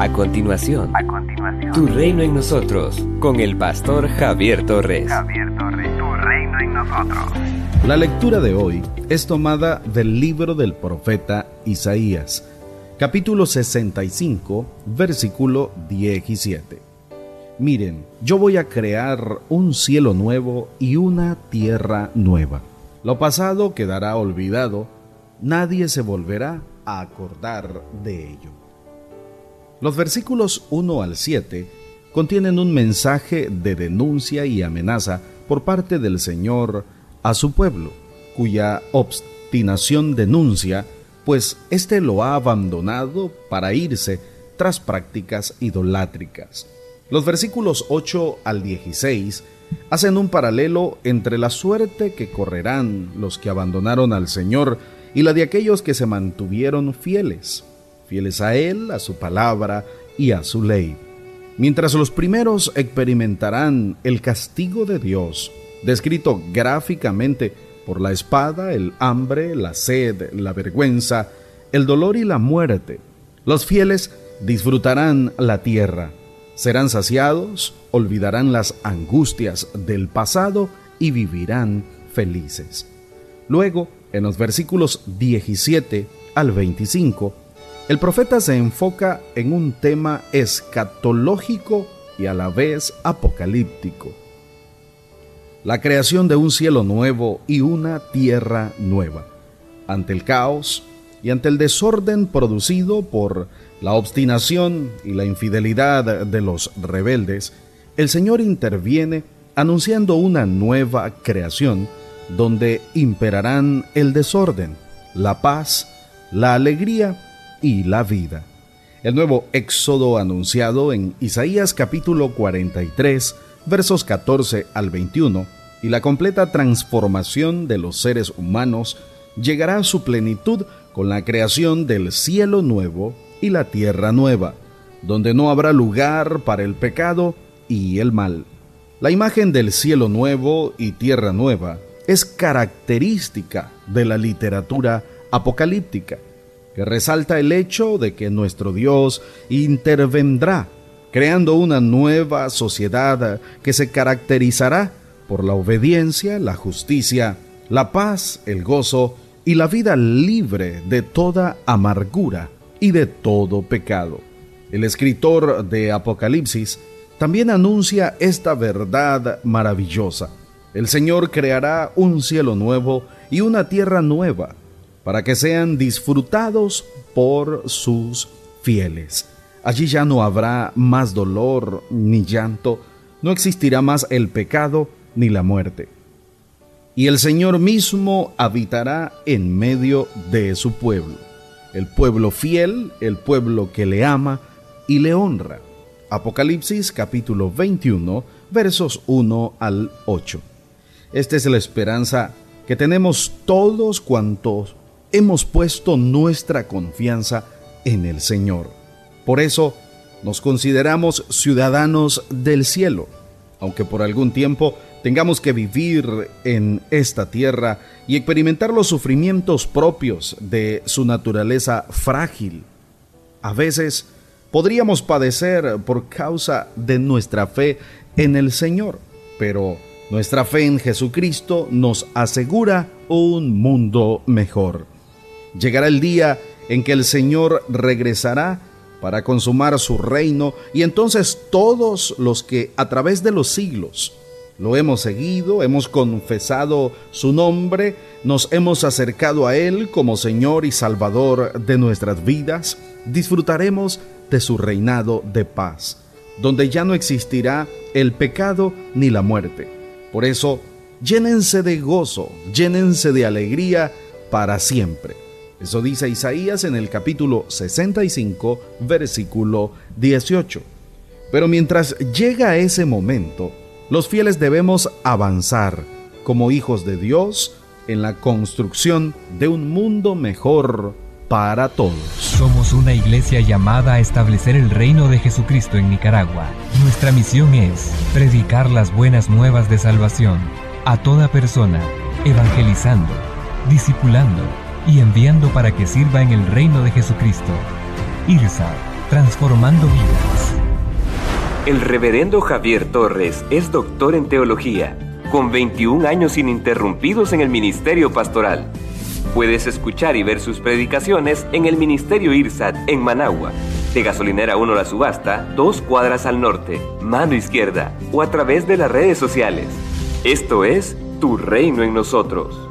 A continuación, A continuación, Tu Reino en Nosotros, con el pastor Javier Torres. Javier Torres, tu reino en nosotros. La lectura de hoy es tomada del libro del profeta Isaías, capítulo 65, versículo 17. Miren, yo voy a crear un cielo nuevo y una tierra nueva. Lo pasado quedará olvidado, nadie se volverá a acordar de ello. Los versículos 1 al 7 contienen un mensaje de denuncia y amenaza por parte del Señor a su pueblo, cuya obstinación denuncia, pues éste lo ha abandonado para irse tras prácticas idolátricas. Los versículos 8 al 16 hacen un paralelo entre la suerte que correrán los que abandonaron al Señor y la de aquellos que se mantuvieron fieles, fieles a Él, a su palabra y a su ley. Mientras los primeros experimentarán el castigo de Dios, descrito gráficamente por la espada, el hambre, la sed, la vergüenza, el dolor y la muerte, los fieles disfrutarán la tierra, serán saciados, olvidarán las angustias del pasado y vivirán felices. Luego, en los versículos 17 al 25, el profeta se enfoca en un tema escatológico y a la vez apocalíptico. La creación de un cielo nuevo y una tierra nueva. Ante el caos y ante el desorden producido por la obstinación y la infidelidad de los rebeldes, el Señor interviene anunciando una nueva creación donde imperarán el desorden, la paz, la alegría y la vida. El nuevo éxodo anunciado en Isaías capítulo 43, versos 14 al 21, y la completa transformación de los seres humanos llegará a su plenitud con la creación del cielo nuevo y la tierra nueva, donde no habrá lugar para el pecado y el mal. La imagen del cielo nuevo y tierra nueva es característica de la literatura apocalíptica, que resalta el hecho de que nuestro Dios intervendrá, creando una nueva sociedad que se caracterizará por la obediencia, la justicia, la paz, el gozo y la vida libre de toda amargura y de todo pecado. El escritor de Apocalipsis también anuncia esta verdad maravillosa. El Señor creará un cielo nuevo y una tierra nueva para que sean disfrutados por sus fieles. Allí ya no habrá más dolor ni llanto, no existirá más el pecado ni la muerte. Y el Señor mismo habitará en medio de su pueblo, el pueblo fiel, el pueblo que le ama y le honra. Apocalipsis capítulo 21 versos 1 al 8. Esta es la esperanza que tenemos todos cuantos hemos puesto nuestra confianza en el Señor. Por eso nos consideramos ciudadanos del cielo, aunque por algún tiempo tengamos que vivir en esta tierra y experimentar los sufrimientos propios de su naturaleza frágil. A veces podríamos padecer por causa de nuestra fe en el Señor, pero nuestra fe en Jesucristo nos asegura un mundo mejor. Llegará el día en que el Señor regresará para consumar su reino y entonces todos los que a través de los siglos lo hemos seguido, hemos confesado su nombre, nos hemos acercado a Él como Señor y Salvador de nuestras vidas, disfrutaremos de su reinado de paz, donde ya no existirá el pecado ni la muerte. Por eso, llénense de gozo, llénense de alegría para siempre. Eso dice Isaías en el capítulo 65, versículo 18. Pero mientras llega ese momento, los fieles debemos avanzar como hijos de Dios en la construcción de un mundo mejor para todos. Somos una iglesia llamada a establecer el reino de Jesucristo en Nicaragua. Nuestra misión es predicar las buenas nuevas de salvación a toda persona, evangelizando, discipulando y enviando para que sirva en el reino de Jesucristo. IRSA transformando vidas. El reverendo Javier Torres es doctor en teología, con 21 años ininterrumpidos en el ministerio pastoral. Puedes escuchar y ver sus predicaciones en el Ministerio IRSAT en Managua, de Gasolinera 1 La Subasta, dos cuadras al norte, mano izquierda, o a través de las redes sociales. Esto es Tu Reino en Nosotros.